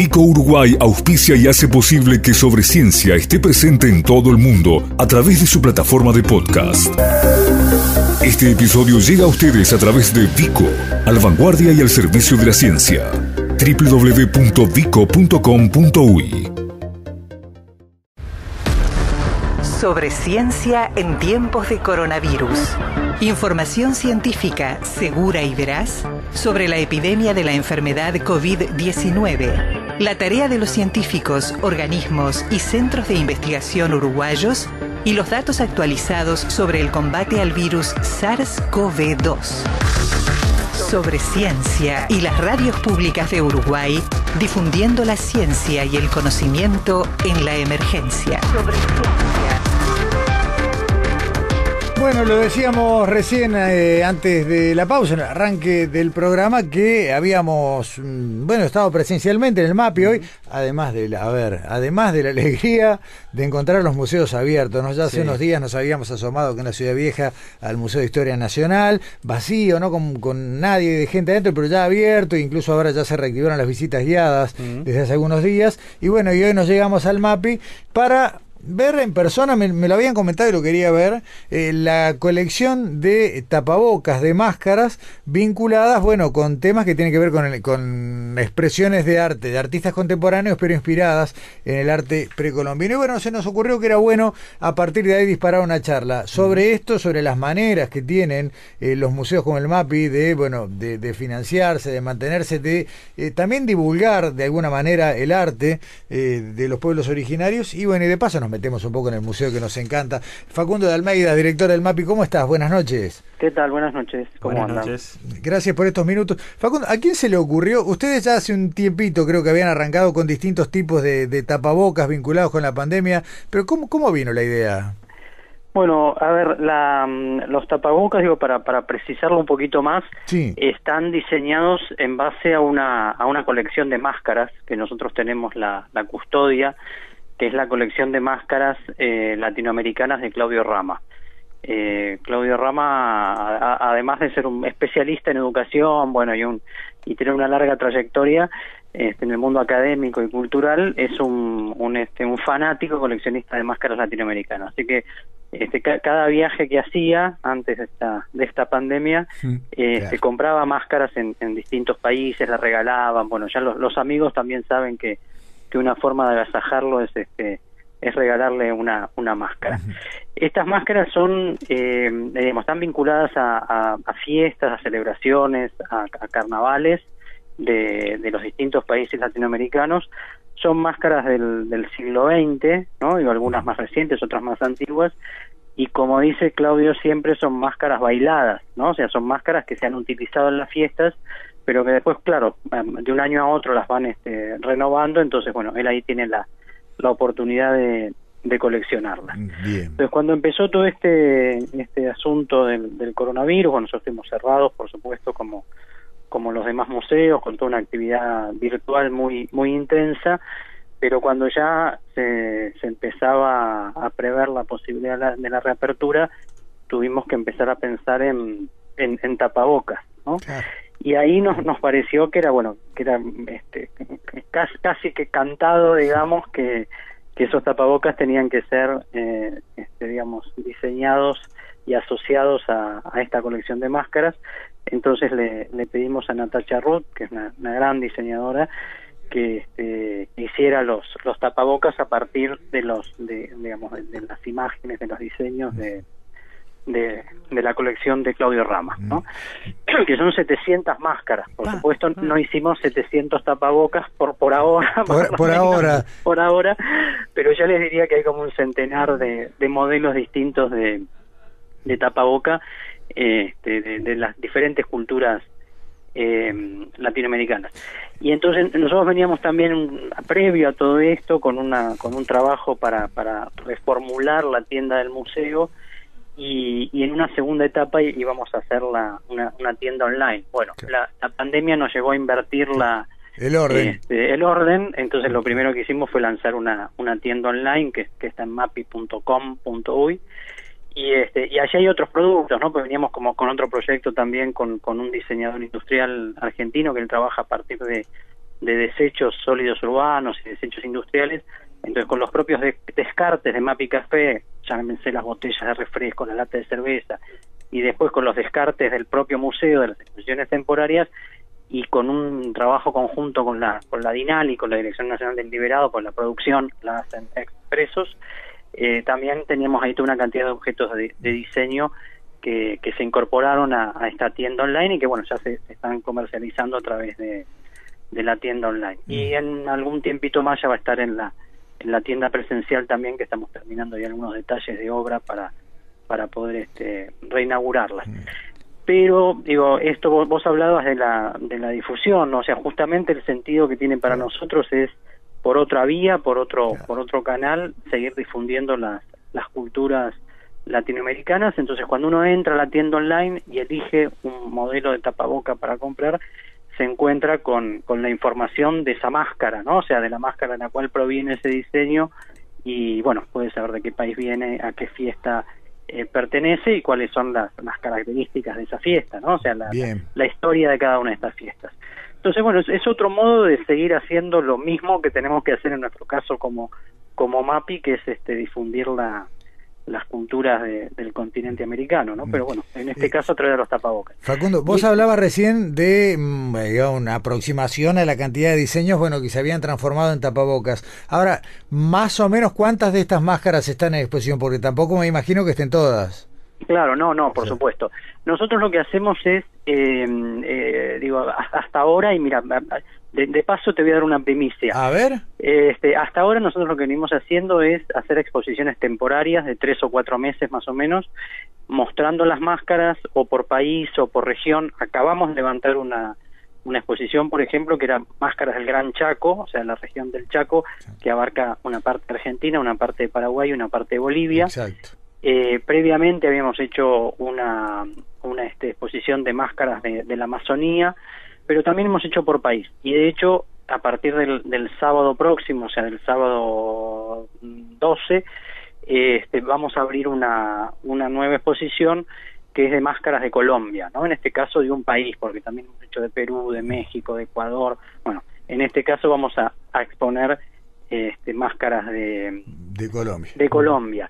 Vico Uruguay auspicia y hace posible que Sobre Ciencia esté presente en todo el mundo a través de su plataforma de podcast. Este episodio llega a ustedes a través de Vico, al vanguardia y al servicio de la ciencia. www.vico.com.uy Sobre ciencia en tiempos de coronavirus. Información científica segura y veraz sobre la epidemia de la enfermedad COVID-19. La tarea de los científicos, organismos y centros de investigación uruguayos y los datos actualizados sobre el combate al virus SARS-CoV-2. Sobre ciencia y las radios públicas de Uruguay difundiendo la ciencia y el conocimiento en la emergencia. Bueno, lo decíamos recién eh, antes de la pausa, en el arranque del programa, que habíamos, mm, bueno, estado presencialmente en el MAPI hoy, además de la, a ver, además de la alegría de encontrar los museos abiertos, ¿no? Ya hace Sí. unos días nos habíamos asomado que en la Ciudad Vieja al Museo de Historia Nacional, vacío, ¿no? Con, con nadie de gente adentro, pero ya abierto, incluso ahora ya se reactivaron las visitas guiadas desde hace algunos días. Y bueno, y hoy nos llegamos al MAPI para ver en persona, me, me lo habían comentado y lo quería ver, eh, la colección de tapabocas, de máscaras vinculadas, bueno, con temas que tienen que ver con, el- con expresiones de arte, de artistas contemporáneos, pero inspiradas en el arte precolombino. Y bueno, se nos ocurrió que era bueno a partir de ahí disparar una charla sobre esto, sobre las maneras que tienen eh, los museos como el MAPI de, bueno, de, de financiarse, de mantenerse, de eh, también divulgar de alguna manera el arte eh, de los pueblos originarios. Y bueno, y de paso nos metemos un poco en el museo que nos encanta. Facundo de Almeida, director del MAPI, ¿cómo estás? Buenas noches. ¿Qué tal? Buenas noches. ¿Cómo Buenas andan? noches. Gracias por estos minutos. Facundo, ¿a quién se le ocurrió? Ustedes ya hace un tiempito creo que habían arrancado con distintos tipos de, de tapabocas vinculados con la pandemia, pero ¿cómo, cómo vino la idea? Bueno, a ver, la, mm, los tapabocas, digo, para, para precisarlo un poquito más, Sí. están diseñados en base a una, a una colección de máscaras que nosotros tenemos la, la custodia, que es la colección de máscaras eh, latinoamericanas de Claudio Rama. Eh, Claudio Rama, a- a- además de ser un especialista en educación, bueno, y, un, y tener una larga trayectoria este, en el mundo académico y cultural, es un, un, este, un fanático coleccionista de máscaras latinoamericanas. Así que este, ca- cada viaje que hacía antes de esta, de esta pandemia, eh, claro. se compraba máscaras en, en distintos países, las regalaban. Bueno, ya los, los amigos también saben que, que una forma de agasajarlo es este es regalarle una, una máscara. Estas máscaras son, eh, digamos, están vinculadas a, a- a fiestas, a celebraciones, a, a carnavales de, de los distintos países latinoamericanos. Son máscaras del, del siglo XX, ¿no? Y algunas más recientes, otras más antiguas. Y como dice Claudio, siempre son máscaras bailadas, ¿no? O sea, son máscaras que se han utilizado en las fiestas, pero que después, claro, em, de un año a otro las van este, renovando. Entonces, bueno, él ahí tiene la, la oportunidad de, de coleccionarlas. Bien. Entonces, cuando empezó todo este este asunto del, del coronavirus, bueno, nosotros estuvimos cerrados, por supuesto, como como los demás museos, con toda una actividad virtual muy muy intensa, pero cuando ya se, se empezaba a prever la posibilidad de la, de la reapertura, tuvimos que empezar a pensar en, en, en tapabocas, ¿no? Claro. Y ahí nos nos pareció que era bueno que era este casi, casi que cantado digamos que que esos tapabocas tenían que ser eh, este, digamos diseñados y asociados a, a esta colección de máscaras. Entonces le, le pedimos a Natacha Ruth que es una, gran diseñadora que este, hiciera los los tapabocas a partir de los de digamos de las imágenes de los diseños de de, de la colección de Claudio Rama, ¿no? que son 700 máscaras. Por supuesto, no hicimos 700 tapabocas por por ahora. Por- ahora. Por ahora, pero ya les diría que hay como un centenar de, de modelos distintos de, de tapaboca este, de, de las diferentes culturas eh, latinoamericanas. Y entonces nosotros veníamos también un- previo a todo esto con una con un trabajo para para reformular la tienda del museo y, y en una segunda etapa íbamos a hacer la, una, una tienda online. Bueno, la, la pandemia nos llevó a invertir la, El orden. este, el orden, entonces lo primero que hicimos fue lanzar una, una tienda online que, que está en mapi.com.uy y este y allá hay otros productos, ¿no? Pues veníamos como con otro proyecto también con, con un diseñador industrial argentino que él trabaja a partir de, de desechos sólidos urbanos y desechos industriales. Entonces, con los propios descartes de Mapi Café, llámense las botellas de refresco, la lata de cerveza, y después con los descartes del propio museo, de las exposiciones temporarias, y con un trabajo conjunto con la, con la DINAL y con la Dirección Nacional del Liberado, por la producción la hacen expresos, eh, también teníamos ahí toda una cantidad de objetos de, diseño que, que, se incorporaron a, esta tienda online y que bueno ya se, están comercializando a través de, de la tienda online. Y mm. en algún tiempito más ya va a estar en la, en la tienda presencial también, que estamos terminando ya algunos detalles de obra para, para poder este, reinaugurarla. Mm. Pero, digo, esto vos, vos, hablabas de la, de la difusión, o sea, justamente el sentido que tiene para nosotros es por otra vía, por otro, por otro canal, seguir difundiendo las, las culturas latinoamericanas. Entonces, cuando uno entra a la tienda online y elige un modelo de tapaboca para comprar, se encuentra con, con la información de esa máscara, ¿no? O sea, de la máscara en la cual proviene ese diseño y, bueno, puede saber de qué país viene, a qué fiesta eh, pertenece y cuáles son las, las, características de esa fiesta, ¿no? O sea, la, la, historia de cada una de estas fiestas. Entonces, bueno, es, es, otro modo de seguir haciendo lo mismo que tenemos que hacer en nuestro caso como, como MAPI, que es este difundir la, las culturas del continente americano, ¿no? Pero bueno, en este caso de los tapabocas. Facundo, vos hablabas recién de mm, una aproximación a la cantidad de diseños, bueno, que se habían transformado en tapabocas. Ahora, más o menos, ¿cuántas de estas máscaras están en exposición? Porque tampoco me imagino que estén todas. Claro, no, no, por supuesto. Nosotros lo que hacemos es, eh, eh, digo, hasta ahora, y mira, de, paso te voy a dar una primicia. A ver. Este, hasta ahora nosotros lo que venimos haciendo es hacer exposiciones temporarias de tres o cuatro meses más o menos, mostrando las máscaras o por país o por región. Acabamos de levantar una, una exposición, por ejemplo, que era Máscaras del Gran Chaco, o sea, la región del Chaco, que abarca una parte de Argentina, una parte de Paraguay y una parte de Bolivia. Exacto. Eh, previamente habíamos hecho una, una este, exposición de máscaras de, de la Amazonía, pero también hemos hecho por país. Y de hecho, a partir del, del sábado próximo, o sea, del sábado 12, este, vamos a abrir una, una nueva exposición que es de máscaras de Colombia, ¿no? En este caso de un país, porque también hemos hecho de Perú, de México, de Ecuador. Bueno, en este caso vamos a, a exponer este, máscaras de, de Colombia. De Colombia.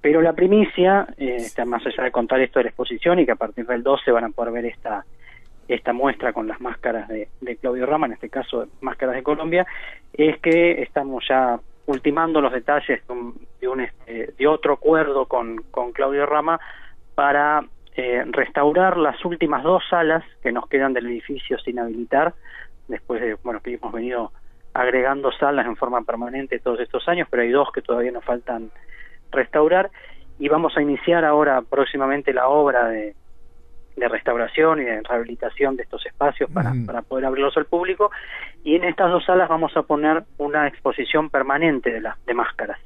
Pero la primicia, eh, está más allá de contar esto de la exposición y que a partir del 12 van a poder ver esta esta muestra con las máscaras de, Claudio Rama, en este caso máscaras de Colombia, es que estamos ya ultimando los detalles de, un, este, de otro acuerdo con, con Claudio Rama para eh, restaurar las últimas dos salas que nos quedan del edificio sin habilitar, después de bueno que hemos venido agregando salas en forma permanente todos estos años, pero hay dos que todavía nos faltan restaurar. Y vamos a iniciar ahora próximamente la obra de, de restauración y de rehabilitación de estos espacios para, para poder abrirlos al público y en estas dos salas vamos a poner una exposición permanente de, las de máscaras.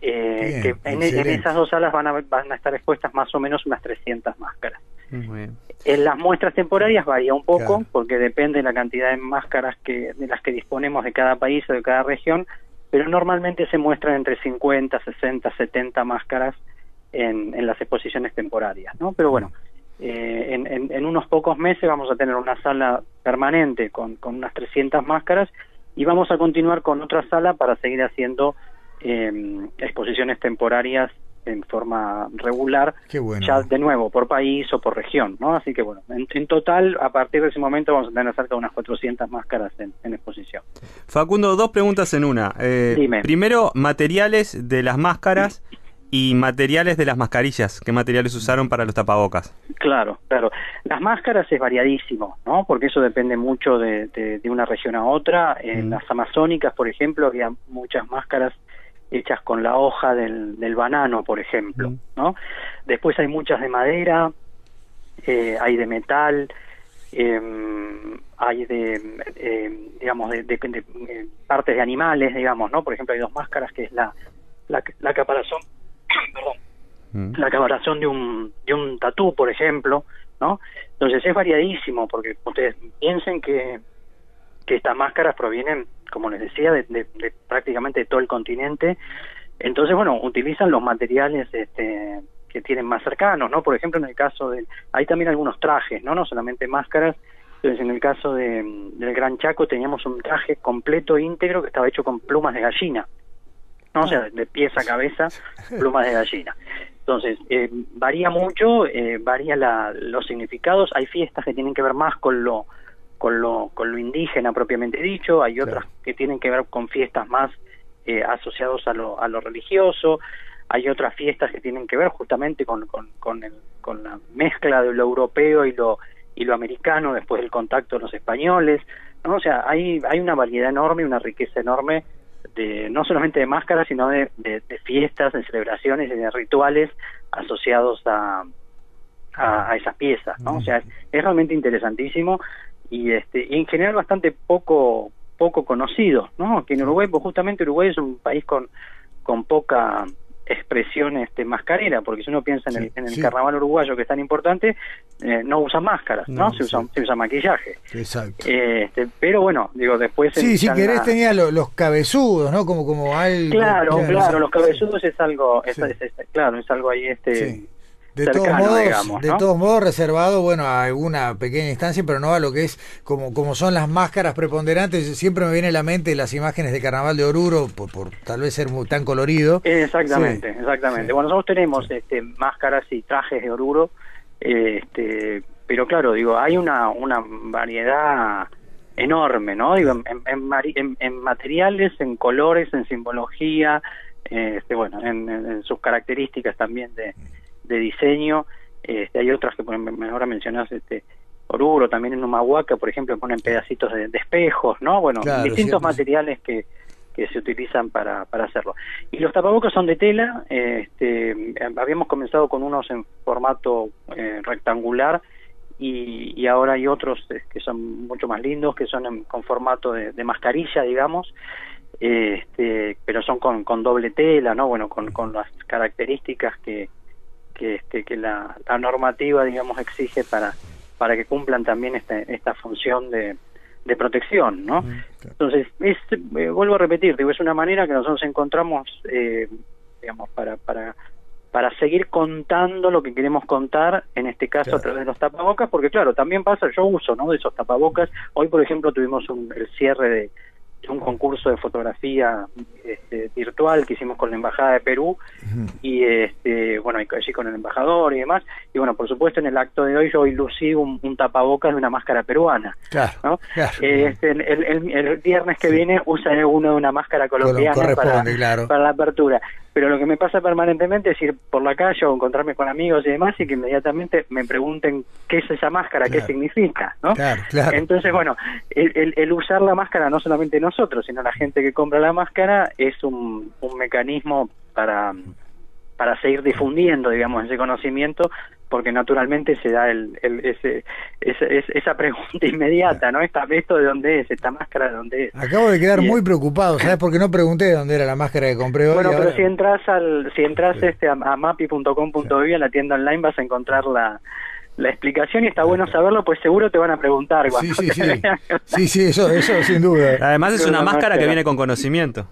Eh, que en, esas dos salas van a, van a estar expuestas más o menos unas 300 máscaras. En las muestras temporarias varía un poco porque depende de la cantidad de máscaras que de las que disponemos de cada país o de cada región, pero normalmente se muestran entre 50, 60, 70 máscaras en, en las exposiciones temporarias, ¿no? Pero bueno, eh, en, en, unos pocos meses vamos a tener una sala permanente con, con, unas 300 máscaras y vamos a continuar con otra sala para seguir haciendo eh, exposiciones temporarias en forma regular, ya de nuevo por país o por región, ¿no? Así que bueno, en, total, a partir de ese momento vamos a tener cerca de unas 400 máscaras en, exposición. Facundo, dos preguntas en una. Eh, primero, materiales de las máscaras y materiales de las mascarillas. ¿Qué materiales usaron para los tapabocas? Claro, claro. Las máscaras es variadísimo, ¿no? Porque eso depende mucho de, de, una región a otra. En las amazónicas, por ejemplo, había muchas máscaras hechas con la hoja del, del banano, por ejemplo, ¿no? Después hay muchas de madera, eh, hay de metal, eh, hay de, eh, digamos, de, de, eh, partes de animales, digamos, ¿no? Por ejemplo, hay dos máscaras que es la, la, la caparazón perdón, mm. la caparazón de un, de un tatú, por ejemplo, ¿no? Entonces es variadísimo, porque ustedes piensen que, que estas máscaras provienen, como les decía, de, de, prácticamente de todo el continente. Entonces, bueno, utilizan los materiales este, que tienen más cercanos, ¿no? Por ejemplo, en el caso de... Hay también algunos trajes, ¿no? No solamente máscaras, Entonces, en el caso de, del Gran Chaco teníamos un traje completo íntegro que estaba hecho con plumas de gallina. ¿No? O sea, de pies a cabeza, plumas de gallina. Entonces, eh, varía mucho, eh, varía la, los significados. Hay fiestas que tienen que ver más con lo, con lo, con lo indígena propiamente dicho, hay otras que tienen que ver con fiestas más eh, asociados a lo, a lo religioso, hay otras fiestas que tienen que ver justamente con, con, con, el, con la mezcla de lo europeo y lo y lo americano después del contacto de los españoles, ¿no? O sea, hay, hay una variedad enorme, una riqueza enorme de no solamente de máscaras, sino de, de, fiestas, de celebraciones y de rituales asociados a, a, esas piezas, ¿no? O sea, es, realmente interesantísimo y este y en general bastante poco poco conocido, ¿no? Que en Uruguay, pues justamente Uruguay es un país con con poca expresión este, mascarera, porque si uno piensa en el, carnaval uruguayo que es tan importante, eh, no usan máscaras, ¿no? se, usa, se usa maquillaje. Exacto. este, pero bueno, digo, después... Sí, si querés tenía los, cabezudos, ¿no? Como, como algo... Claro, claro, los cabezudos es algo, es, claro, es algo ahí este de todos modos, de todos modos reservado, bueno, a alguna pequeña instancia, pero no a lo que es como, como son las máscaras preponderantes. Siempre me viene a la mente las imágenes de Carnaval de Oruro, por, por tal vez ser muy, tan colorido. Exactamente, exactamente. Bueno, nosotros tenemos este, máscaras y trajes de Oruro, este, pero claro, digo, hay una, una variedad enorme, ¿no? Digo, en, en, materiales, en colores, en simbología, este, bueno, en sus características también de de diseño. Este, hay otras que ahora mencionas este Oruro, también en Humahuaca, por ejemplo, ponen pedacitos de, espejos, ¿no? Bueno, distintos materiales que, que se utilizan para, para hacerlo. Y los tapabocas son de tela, este, habíamos comenzado con unos en formato eh, rectangular y, y, ahora hay otros eh, que son mucho más lindos, que son con formato de, de mascarilla, digamos, este, pero son con, con doble tela, ¿no? Bueno, con, con las características que, que, este, que la, normativa, digamos, exige para, para que cumplan también esta, esta función de, de protección, ¿no? Entonces, es, eh, vuelvo a repetir, digo, es una manera que nosotros encontramos, eh, digamos, para, para, para seguir contando lo que queremos contar, en este caso a través de los tapabocas, porque claro, también pasa, yo uso, ¿no? De esos tapabocas. Hoy, por ejemplo, tuvimos un, el cierre de, un concurso de fotografía este, virtual que hicimos con la embajada de Perú y este bueno allí con el embajador y demás. Y bueno por supuesto en el acto de hoy yo hoy lucí un, tapabocas de una máscara peruana claro, este, el, viernes que viene usaré uno de una máscara colombiana para, para la apertura pero lo que me pasa permanentemente es ir por la calle o encontrarme con amigos y demás y que inmediatamente me pregunten qué es esa máscara, qué significa, ¿no? Entonces, bueno, el, usar la máscara no solamente nosotros, sino la gente que compra la máscara es un, un mecanismo para para seguir difundiendo, digamos, ese conocimiento, porque naturalmente se da el, ese, esa pregunta inmediata, ¿no? Esta, ¿Esto de dónde es? ¿Esta máscara de dónde es? Acabo de quedar muy preocupado, ¿sabes? Porque no pregunté de dónde era la máscara que compré hoy. Bueno, pero si entras, al, si entras este, a, mapi.com.uy, a la tienda online, vas a encontrar la, la explicación y está bueno saberlo, pues seguro te van a preguntar. Sí, sí, sí. sí, sí, eso, eso sin duda. Además es una máscara que viene con conocimiento.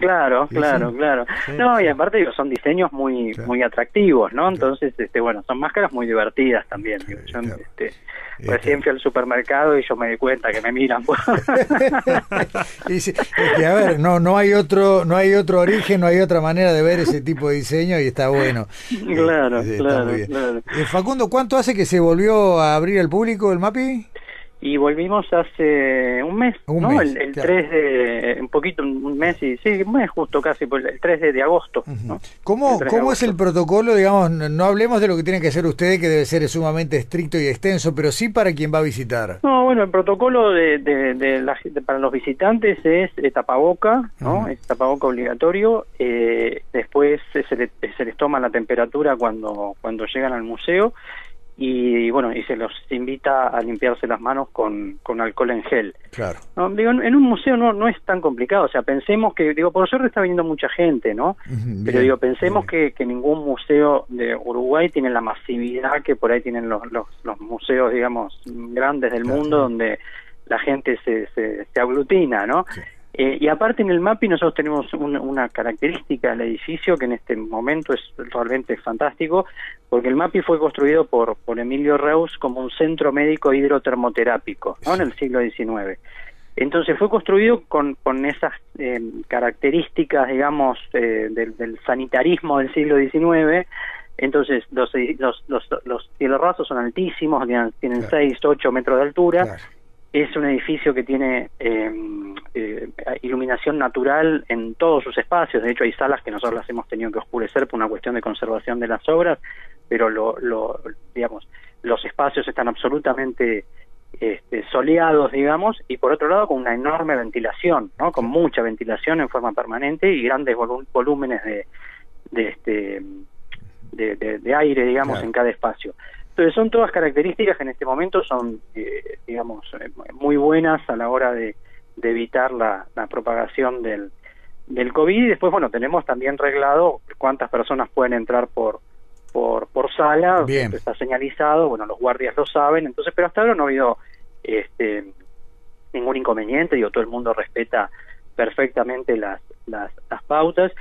Claro, claro, claro. No, y aparte digo, son diseños muy muy atractivos, ¿no? Entonces, este bueno, son máscaras muy divertidas también. Yo, este, recién fui al supermercado y yo me di cuenta que me miran. y que, a ver, no no hay otro no hay otro origen, no hay otra manera de ver ese tipo de diseño y está bueno. Claro, claro, claro. Eh, Facundo, ¿cuánto hace que se volvió a abrir al público el MAPI? Y volvimos hace un mes, ¿no? el, 3 de, un poquito, un mes y sí, un mes justo casi, pues, el 3 de, agosto. ¿no? ¿Cómo, ¿cómo es el protocolo? Digamos, no hablemos de lo que tiene que hacer ustedes, que debe ser sumamente estricto y extenso, pero sí para quien va a visitar. No, bueno, el protocolo de, de, la, para los visitantes es tapaboca, ¿no? Es tapaboca obligatorio, eh, después se, se les toma la temperatura cuando, cuando llegan al museo y bueno y se los invita a limpiarse las manos con, con alcohol en gel. Claro. Digo en un museo no no es tan complicado. O sea pensemos que digo por suerte está viniendo mucha gente no pero digo pensemos que, que ningún museo de Uruguay tiene la masividad que por ahí tienen los los, los museos digamos grandes del mundo donde la gente se, se, se aglutina no Eh, y aparte en el MAPI nosotros tenemos una característica del edificio que en este momento es realmente fantástico, porque el MAPI fue construido por, por Emilio Reus como un centro médico hidrotermoterápico ¿no? en el siglo XIX. Entonces fue construido con, con esas eh, características, digamos, eh, del, sanitarismo del siglo XIX. Entonces los, los, los, los cielos rasos son altísimos, tienen, 6, 8 metros de altura. Es un edificio que tiene em, eh, iluminación natural en todos sus espacios. De hecho, hay salas que nosotros las hemos tenido que oscurecer por una cuestión de conservación de las obras, pero lo, lo digamos, los espacios están absolutamente este, soleados, digamos, y por otro lado con una enorme ventilación, ¿no? Con mucha ventilación en forma permanente y grandes volúmenes de, de, este, de, aire, digamos, en cada espacio. Entonces son todas características que en este momento son, eh, digamos, eh, muy buenas a la hora de, evitar la, propagación del, del COVID. Y después, bueno, tenemos también reglado cuántas personas pueden entrar por, por, por sala, está señalizado, bueno, los guardias lo saben, entonces, pero hasta ahora no ha habido este, ningún inconveniente, digo, todo el mundo respeta perfectamente las, las, pautas.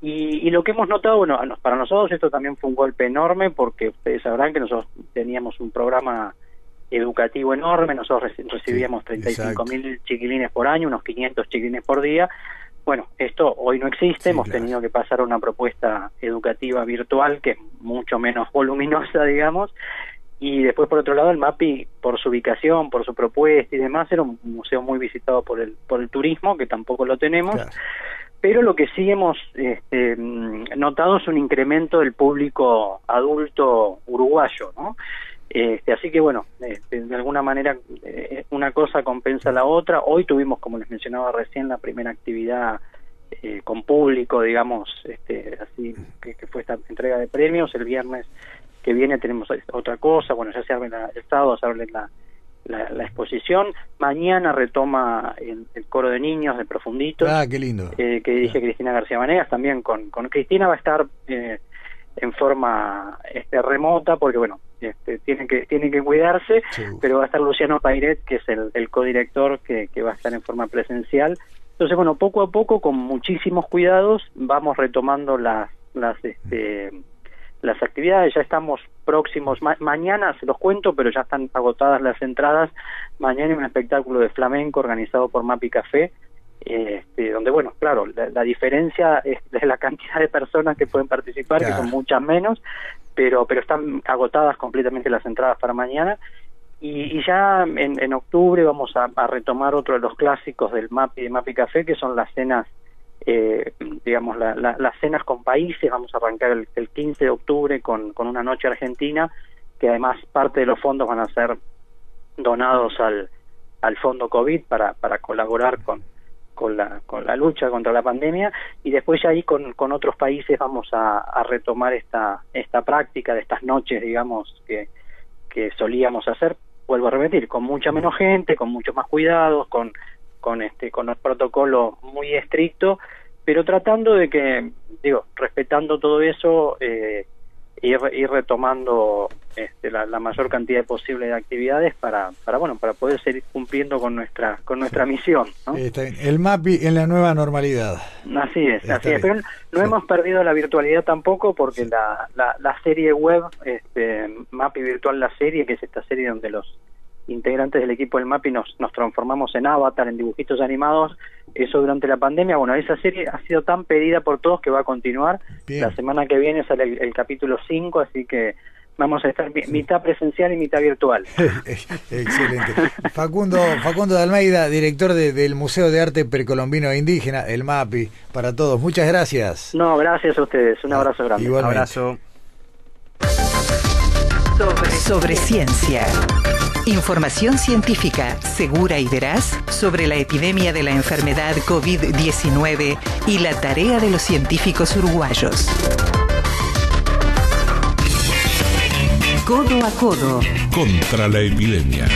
Y, lo que hemos notado, bueno, para nosotros esto también fue un golpe enorme porque ustedes sabrán que nosotros teníamos un programa educativo enorme, nosotros recibíamos 35 mil chiquilines por año, unos 500 chiquilines por día, bueno, esto hoy no existe, hemos tenido que pasar a una propuesta educativa virtual que es mucho menos voluminosa, digamos, y después por otro lado el MAPI, por su ubicación, por su propuesta y demás, era un museo muy visitado por el, por el turismo, que tampoco lo tenemos. Pero lo que sí hemos este, notado es un incremento del público adulto uruguayo, ¿no? Este, así que bueno, este, de alguna manera eh, una cosa compensa la otra. Hoy tuvimos, como les mencionaba recién, la primera actividad eh, con público, digamos, este, así que, fue esta entrega de premios. El viernes que viene tenemos otra cosa. Bueno, ya se abre el sábado, se abre la, la, exposición. Mañana retoma el, coro de niños de Profunditos. Ah, qué lindo. Eh, que dirige Cristina García Manegas. También con, con Cristina va a estar en forma este, remota, porque bueno, este, tienen que tienen que cuidarse, pero va a estar Luciano Pairet, que es el, el codirector que, que va a estar en forma presencial. Entonces, bueno, poco a poco, con muchísimos cuidados, vamos retomando las las este, las actividades. Ya estamos próximos. mañana se los cuento, pero ya están agotadas las entradas. Mañana hay un espectáculo de flamenco organizado por Mapi Café este, donde bueno, claro, la, diferencia es, la cantidad de personas que pueden participar, que son muchas menos, pero, pero están agotadas completamente las entradas para mañana. Y, ya en, en, octubre vamos a, retomar otro de los clásicos del MAPI de MAPI Café, que son las cenas, eh, digamos, las cenas con países. Vamos a arrancar el, el 15 de octubre con, con una noche argentina, que además parte de los fondos van a ser donados al, al fondo COVID para, para colaborar con, con la, con la lucha contra la pandemia y después ya ahí con, con otros países vamos a, retomar esta, esta práctica de estas noches, digamos, que, que solíamos hacer, vuelvo a repetir, con mucha menos gente, con muchos más cuidados, con, con, este, con el protocolo muy estricto, pero tratando de que, digo, respetando todo eso, eh, ir, ir retomando este, la, mayor cantidad posible de actividades para, para bueno para poder seguir cumpliendo con nuestra con nuestra misión el MAPI en la nueva normalidad. Así es así es. pero no hemos perdido la virtualidad tampoco porque la, la, la, serie web este, MAPI virtual la serie que es esta serie donde los integrantes del equipo del MAPI nos, nos transformamos en avatar, en dibujitos animados, eso durante la pandemia. Bueno, esa serie ha sido tan pedida por todos que va a continuar. La semana que viene sale el, capítulo 5, así que vamos a estar mitad presencial y mitad virtual. Excelente. Facundo, Facundo de Almeida, director del Museo de Arte Precolombino e Indígena, el MAPI, para todos. Muchas gracias. No, gracias a ustedes. Un abrazo grande. Un abrazo. sobre ciencia. Información científica segura y veraz sobre la epidemia de la enfermedad COVID-19 y la tarea de los científicos uruguayos. Codo a codo. Contra la epidemia.